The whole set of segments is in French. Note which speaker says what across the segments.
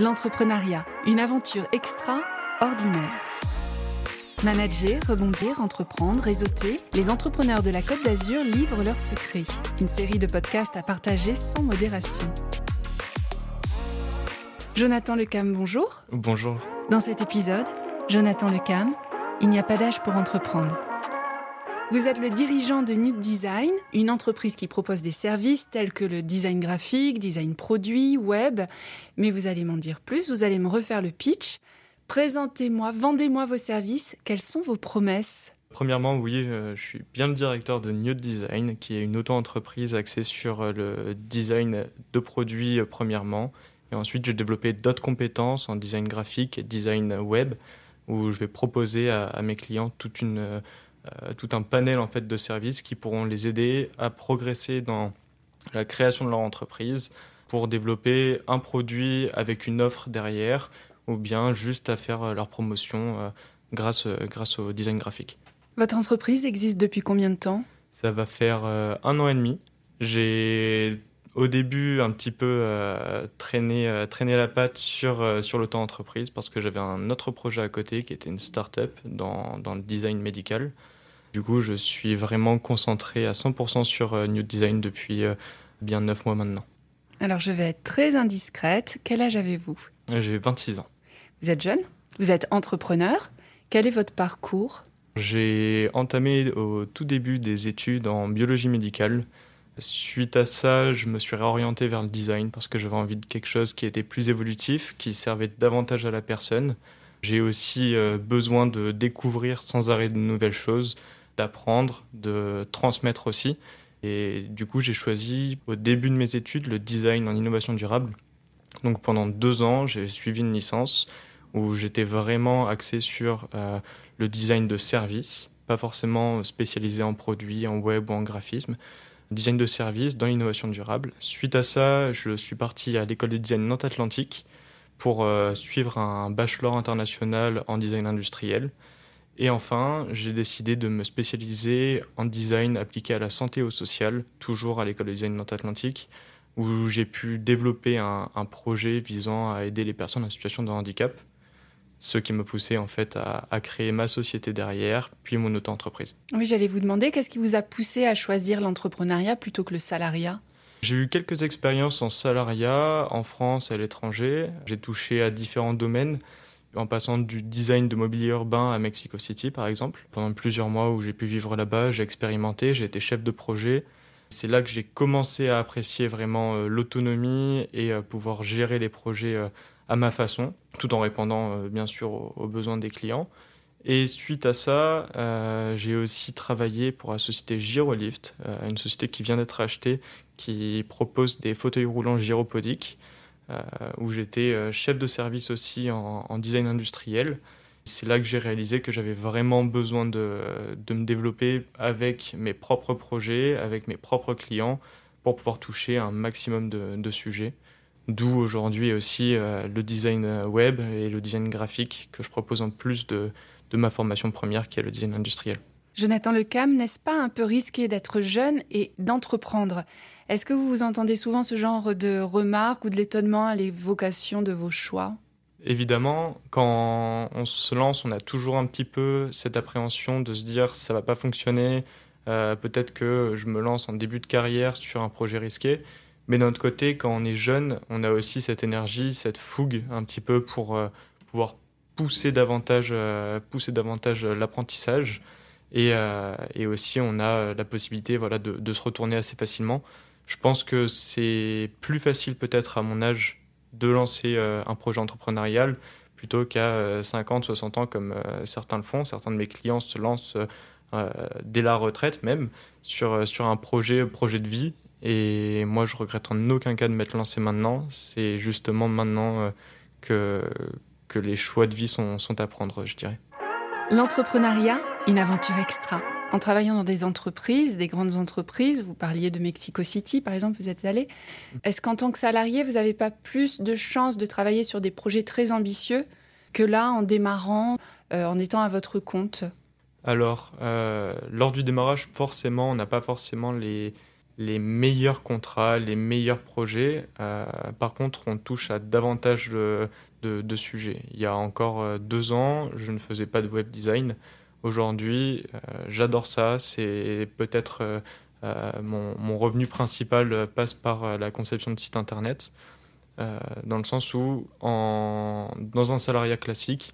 Speaker 1: L'entrepreneuriat, une aventure extraordinaire. Manager, rebondir, entreprendre, réseauter, les entrepreneurs de la Côte d'Azur livrent leurs secrets. Une série de podcasts à partager sans modération. Jonathan Lecam, bonjour.
Speaker 2: Bonjour.
Speaker 1: Dans cet épisode, Jonathan Lecam, il n'y a pas d'âge pour entreprendre. Vous êtes le dirigeant de Nude Design, une entreprise qui propose des services tels que le design graphique, design produit, web. Mais vous allez m'en dire plus, vous allez me refaire le pitch. Présentez-moi, vendez-moi vos services. Quelles sont vos promesses?
Speaker 2: Premièrement, oui, euh, je suis bien le directeur de Nude Design, qui est une auto-entreprise axée sur euh, le design de produits euh, premièrement. Et ensuite, j'ai développé d'autres compétences en design graphique et design web, où je vais proposer à, à mes clients toute une euh, tout un panel en fait de services qui pourront les aider à progresser dans la création de leur entreprise pour développer un produit avec une offre derrière ou bien juste à faire euh, leur promotion euh, grâce, grâce au design graphique.
Speaker 1: Votre entreprise existe depuis combien de temps?
Speaker 2: Ça va faire un an et demi. J'ai au début un petit peu traîné, la patte sur, sur l'auto-entreprise parce que j'avais un autre projet à côté qui était une start-up dans, dans le design médical. Du coup, je suis vraiment concentré à 100% sur euh, New Design depuis euh, bien 9 mois maintenant.
Speaker 1: Alors, je vais être très indiscrète. Quel âge avez-vous?
Speaker 2: J'ai 26 ans.
Speaker 1: Vous êtes jeune? Vous êtes entrepreneur? Quel est votre parcours?
Speaker 2: J'ai entamé au tout début des études en biologie médicale. Suite à ça, je me suis réorienté vers le design parce que j'avais envie de quelque chose qui était plus évolutif, qui servait davantage à la personne. J'ai aussi euh, besoin de découvrir sans arrêt de nouvelles choses, d'apprendre, de transmettre aussi. Et du coup, j'ai choisi au début de mes études le design en innovation durable. Donc pendant deux ans, j'ai suivi une licence où j'étais vraiment axé sur euh, le design de services, pas forcément spécialisé en produits, en web ou en graphisme. Design de services dans l'innovation durable. Suite à ça, je suis parti à l'école de design Nantes Atlantique pour euh, suivre un bachelor international en design industriel. Et enfin, j'ai décidé de me spécialiser en design appliqué à la santé et au social, toujours à l'école de design Nantes-Atlantique, où j'ai pu développer un, projet visant à aider les personnes en situation de handicap, ce qui m'a poussé en fait à, à, créer ma société derrière, puis mon auto-entreprise.
Speaker 1: Oui, j'allais vous demander, qu'est-ce qui vous a poussé à choisir l'entrepreneuriat plutôt que le salariat?
Speaker 2: J'ai eu quelques expériences en salariat, en France et à l'étranger. J'ai touché à différents domaines en passant du design de mobilier urbain à Mexico City, par exemple. Pendant plusieurs mois où j'ai pu vivre là-bas, j'ai expérimenté, j'ai été chef de projet. C'est là que j'ai commencé à apprécier vraiment euh, l'autonomie et euh, pouvoir gérer les projets euh, à ma façon, tout en répondant bien sûr aux, besoins des clients. Et suite à ça, j'ai aussi travaillé pour la société Girolift, une société qui vient d'être achetée, qui propose des fauteuils roulants gyropodiques. Euh, où j'étais euh, chef de service aussi en, design industriel. C'est là que j'ai réalisé que j'avais vraiment besoin de, de, me développer avec mes propres projets, avec mes propres clients, pour pouvoir toucher un maximum de, de sujets. D'où aujourd'hui aussi euh, le design web et le design graphique que je propose en plus de, de ma formation première qui est le design industriel.
Speaker 1: Jonathan Lecam, n'est-ce pas un peu risqué d'être jeune et d'entreprendre? Est-ce que vous vous entendez souvent ce genre de remarques ou de l'étonnement à l'évocation de vos choix?
Speaker 2: Évidemment, quand on se lance, on a toujours un petit peu cette appréhension de se dire ça va pas fonctionner, euh, peut-être que je me lance en début de carrière sur un projet risqué. Mais d'un autre côté, quand on est jeune, on a aussi cette énergie, cette fougue un petit peu pour euh, pouvoir pousser davantage, euh, pousser davantage l'apprentissage. Euh, et, aussi, on a la possibilité voilà, de, se retourner assez facilement. Je pense que c'est plus facile peut-être à mon âge de lancer euh, un projet entrepreneurial plutôt qu'à 50, euh, 60 ans comme certains le font. Certains de mes clients se lancent dès la retraite même sur, sur un projet, projet de vie. Et moi, je regrette en aucun cas de m'être lancé maintenant. C'est justement maintenant que, que les choix de vie sont à prendre, je dirais.
Speaker 1: L'entrepreneuriat, une aventure extra. En travaillant dans des entreprises, des grandes entreprises, vous parliez de Mexico City par exemple, vous êtes allé. Est-ce qu'en tant que salarié, vous n'avez pas plus de chances de travailler sur des projets très ambitieux que là, en démarrant, euh, en étant à votre compte?
Speaker 2: Alors, euh, lors du démarrage, forcément, on n'a pas forcément les, les meilleurs contrats, les meilleurs projets. par contre, on touche à davantage de, de, sujets. Il y a encore deux ans, je ne faisais pas de web design. Aujourd'hui, j'adore ça. C'est peut-être mon, mon, revenu principal passe par la conception de sites internet. Euh, dans le sens où dans un salariat classique,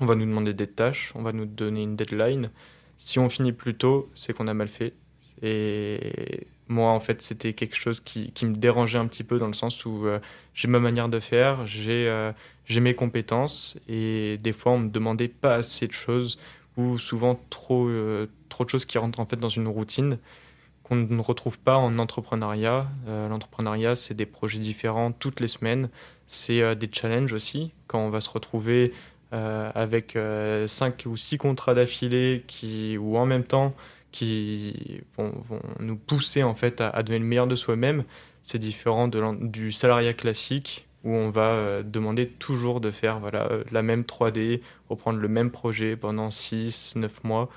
Speaker 2: on va nous demander des tâches, on va nous donner une deadline. Si on finit plus tôt, c'est qu'on a mal fait. Et moi, en fait, c'était quelque chose qui, me dérangeait un petit peu dans le sens où euh, j'ai ma manière de faire, j'ai euh, j'ai mes compétences, et des fois, on me demandait pas assez de choses ou souvent trop, trop de choses qui rentrent en fait dans une routine qu'on ne retrouve pas en entrepreneuriat. Euh, l'entrepreneuriat, c'est des projets différents toutes les semaines. C'est euh, des challenges aussi. Quand on va se retrouver euh, avec cinq ou six contrats d'affilée ou en même temps qui vont, nous pousser en fait à, devenir le meilleur de soi-même, c'est différent du salariat classique où on va demander toujours de faire voilà, la même 3D, reprendre le même projet pendant 6, 9 mois.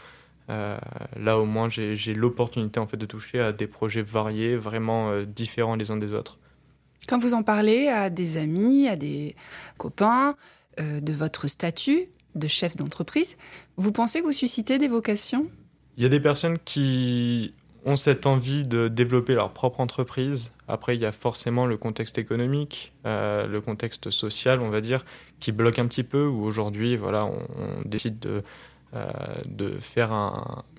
Speaker 2: Euh, là, au moins, j'ai l'opportunité en fait de toucher à des projets variés, vraiment euh, différents les uns des autres.
Speaker 1: Quand vous en parlez à des amis, à des copains, euh, de votre statut de chef d'entreprise, vous pensez que vous suscitez des vocations?
Speaker 2: Il y a des personnes qui ont cette envie de développer leur propre entreprise. Après, il y a forcément le contexte économique, le contexte social, on va dire, qui bloque un petit peu, où aujourd'hui, voilà, on décide de euh, faire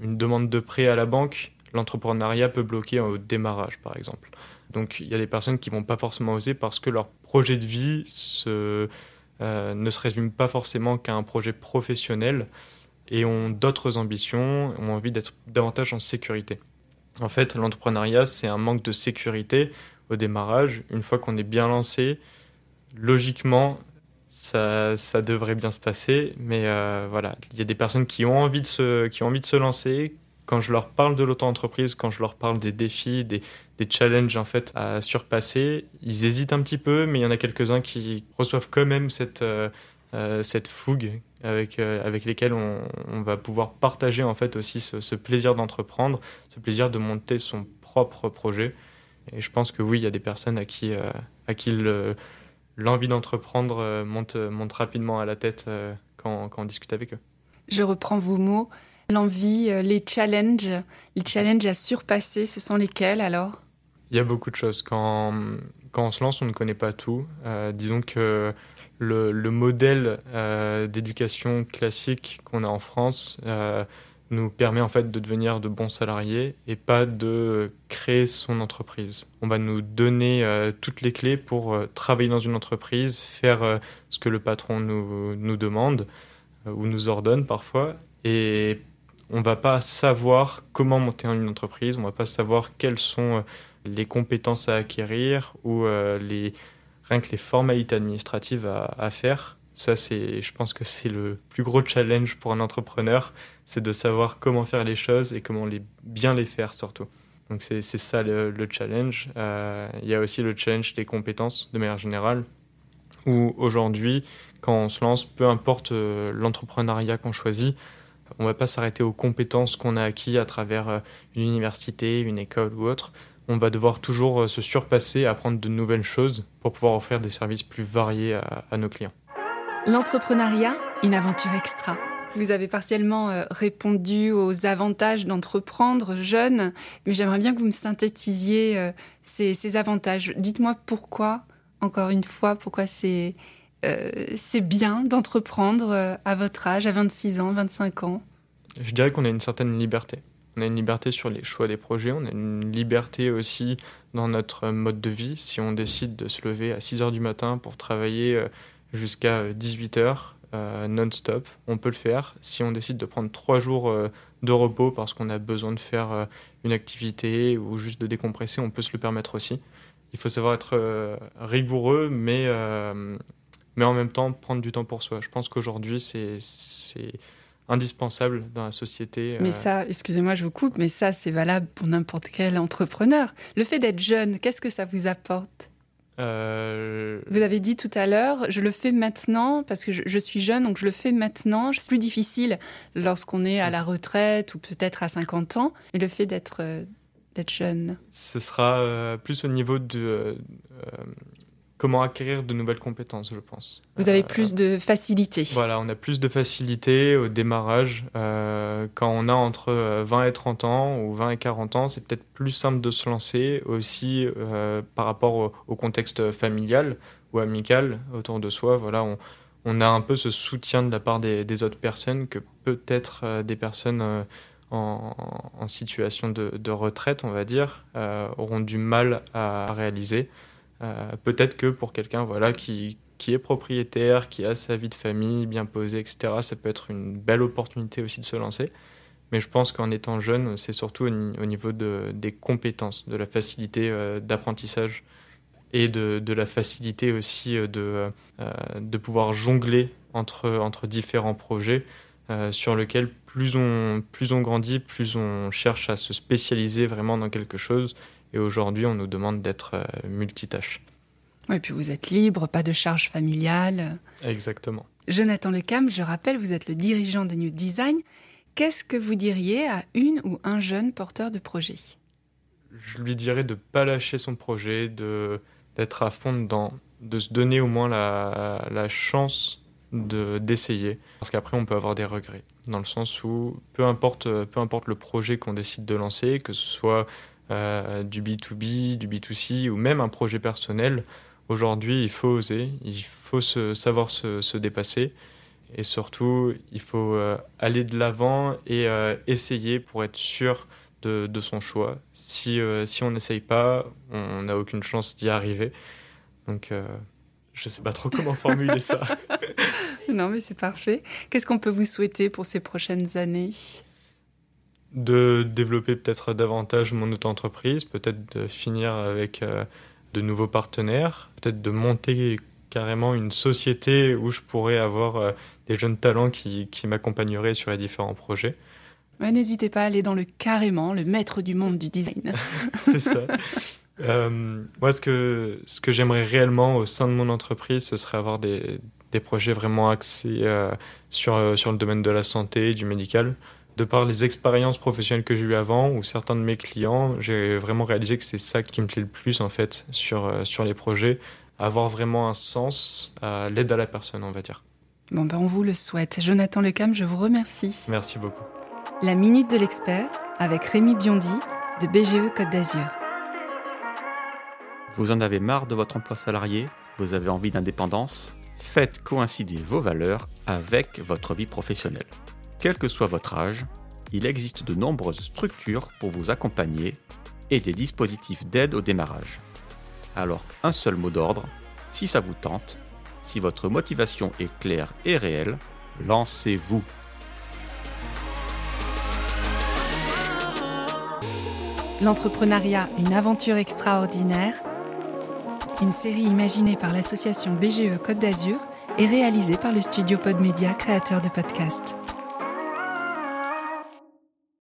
Speaker 2: une demande de prêt à la banque, l'entrepreneuriat peut bloquer au démarrage, par exemple. Donc il y a des personnes qui vont pas forcément oser parce que leur projet de vie euh, ne se résume pas forcément qu'à un projet professionnel et ont d'autres ambitions, ont envie d'être davantage en sécurité. En fait, l'entrepreneuriat, c'est un manque de sécurité au démarrage. Une fois qu'on est bien lancé, logiquement, ça, ça, devrait bien se passer. Mais euh, voilà, il y a des personnes qui ont envie de se, qui ont envie de se lancer. Quand je leur parle de l'auto-entreprise, quand je leur parle des défis, des, des, challenges en fait à surpasser, ils hésitent un petit peu, mais il y en a quelques-uns qui reçoivent quand même cette, euh, cette fougue avec, avec lesquels on, on, va pouvoir partager en fait aussi ce, ce plaisir d'entreprendre, ce plaisir de monter son propre projet. Et je pense que oui, il y a des personnes à qui, à qui le, l'envie d'entreprendre euh, monte, monte rapidement à la tête euh, quand, quand on discute avec eux.
Speaker 1: Je reprends vos mots. L'envie, euh, les challenges, les challenges à surpasser, ce sont lesquels alors?
Speaker 2: Il y a beaucoup de choses. Quand, quand on se lance, on ne connaît pas tout. disons que le, le modèle d'éducation classique qu'on a en France nous permet en fait de devenir de bons salariés et pas de créer son entreprise. On va nous donner euh, toutes les clés pour euh, travailler dans une entreprise, faire euh, ce que le patron nous, nous demande ou nous ordonne parfois et on va pas savoir comment monter une entreprise, on va pas savoir quelles sont les compétences à acquérir ou les rien que les formalités administratives à, faire. Ça c'est je pense que c'est le plus gros challenge pour un entrepreneur c'est de savoir comment faire les choses et comment les, bien les faire surtout. Donc c'est ça le, challenge. Euh, il y a aussi le challenge des compétences de manière générale, où aujourd'hui, quand on se lance, peu importe euh, l'entrepreneuriat qu'on choisit, on ne va pas s'arrêter aux compétences qu'on a acquis à travers euh, une université, une école ou autre. On va devoir toujours se surpasser, apprendre de nouvelles choses pour pouvoir offrir des services plus variés à, à nos clients.
Speaker 1: L'entrepreneuriat, une aventure extra. Vous avez partiellement euh, répondu aux avantages d'entreprendre jeune, mais j'aimerais bien que vous me synthétisiez euh, ces, avantages. Dites-moi pourquoi, encore une fois, pourquoi c'est euh, bien d'entreprendre à votre âge, à 26 ans, 25 ans
Speaker 2: Je dirais qu'on a une certaine liberté. On a une liberté sur les choix des projets, on a une liberté aussi dans notre mode de vie. Si on décide de se lever à 6 heures du matin pour travailler jusqu'à 18 heures, euh, non-stop. On peut le faire. Si on décide de prendre trois jours euh, de repos parce qu'on a besoin de faire euh, une activité ou juste de décompresser, on peut se le permettre aussi. Il faut savoir être rigoureux, mais, mais en même temps prendre du temps pour soi. Je pense qu'aujourd'hui, c'est indispensable dans la société.
Speaker 1: Mais ça, excusez-moi, je vous coupe, mais ça, c'est valable pour n'importe quel entrepreneur. Le fait d'être jeune, qu'est-ce que ça vous apporte? Euh... Vous l'avez dit tout à l'heure, je le fais maintenant parce que je, suis jeune, donc je le fais maintenant. C'est plus difficile lorsqu'on est à la retraite ou peut-être à 50 ans. Mais le fait d'être euh, d'être jeune
Speaker 2: Ce sera plus au niveau de comment acquérir de nouvelles compétences, je pense.
Speaker 1: Vous avez plus de facilité.
Speaker 2: Voilà, on a plus de facilité au démarrage. quand on a entre 20 et 30 ans ou 20 et 40 ans, c'est peut-être plus simple de se lancer aussi par rapport au, contexte familial ou amical autour de soi. Voilà, on, on a un peu ce soutien de la part des, autres personnes que peut-être euh, des personnes euh, en, situation de, retraite, on va dire, euh, auront du mal à, réaliser. Peut-être que pour quelqu'un voilà, qui, qui est propriétaire, qui a sa vie de famille bien posée, etc., ça peut être une belle opportunité aussi de se lancer. Mais je pense qu'en étant jeune, c'est surtout au, niveau de, des compétences, de la facilité d'apprentissage et de, la facilité aussi euh, de, euh, de pouvoir jongler entre, entre différents projets euh, sur lesquels plus on, plus on grandit, plus on cherche à se spécialiser vraiment dans quelque chose. Et aujourd'hui, on nous demande d'être multitâche.
Speaker 1: Oui, puis vous êtes libre, pas de charge familiale.
Speaker 2: Exactement.
Speaker 1: Jonathan Lecam, je rappelle, vous êtes le dirigeant de New Design. Qu'est-ce que vous diriez à une ou un jeune porteur de projet?
Speaker 2: Je lui dirais de ne pas lâcher son projet, de, d'être à fond dedans, de se donner au moins la, la chance de, d'essayer. Parce qu'après, on peut avoir des regrets. Dans le sens où, peu importe, peu importe le projet qu'on décide de lancer, que ce soit euh, du B2B, du B2C ou même un projet personnel, aujourd'hui, il faut oser, il faut se, savoir se, se dépasser. Et surtout, il faut euh, aller de l'avant et euh, essayer pour être sûr de, son choix. Si, si on n'essaye pas, on n'a aucune chance d'y arriver. Donc, je ne sais pas trop comment formuler ça.
Speaker 1: non, mais c'est parfait. Qu'est-ce qu'on peut vous souhaiter pour ces prochaines années?
Speaker 2: De développer peut-être davantage mon auto-entreprise, peut-être de finir avec euh, de nouveaux partenaires, peut-être de monter carrément une société où je pourrais avoir des jeunes talents qui, qui m'accompagneraient sur les différents projets.
Speaker 1: N'hésitez pas à aller dans le carrément, le maître du monde du design.
Speaker 2: c'est ça. Euh, moi, ce que, ce que j'aimerais réellement au sein de mon entreprise, ce serait avoir des, des projets vraiment axés euh, sur, euh, sur le domaine de la santé, du médical. De par les expériences professionnelles que j'ai eues avant, ou certains de mes clients, j'ai vraiment réalisé que c'est ça qui me plaît le plus, en fait, sur, sur les projets. Avoir vraiment un sens à l'aide à la personne, on va dire.
Speaker 1: Bon, ben on vous le souhaite. Jonathan Lecam, je vous remercie.
Speaker 2: Merci beaucoup.
Speaker 1: La Minute de l'Expert avec Rémi Biondi de BGE Côte d'Azur.
Speaker 3: Vous en avez marre de votre emploi salarié? Vous avez envie d'indépendance? Faites coïncider vos valeurs avec votre vie professionnelle. Quel que soit votre âge, il existe de nombreuses structures pour vous accompagner et des dispositifs d'aide au démarrage. Alors, un seul mot d'ordre, si ça vous tente, si votre motivation est claire et réelle, lancez-vous.
Speaker 1: L'entrepreneuriat, une aventure extraordinaire. Une série imaginée par l'association BGE Côte d'Azur et réalisée par le studio Podmedia, créateur de podcasts.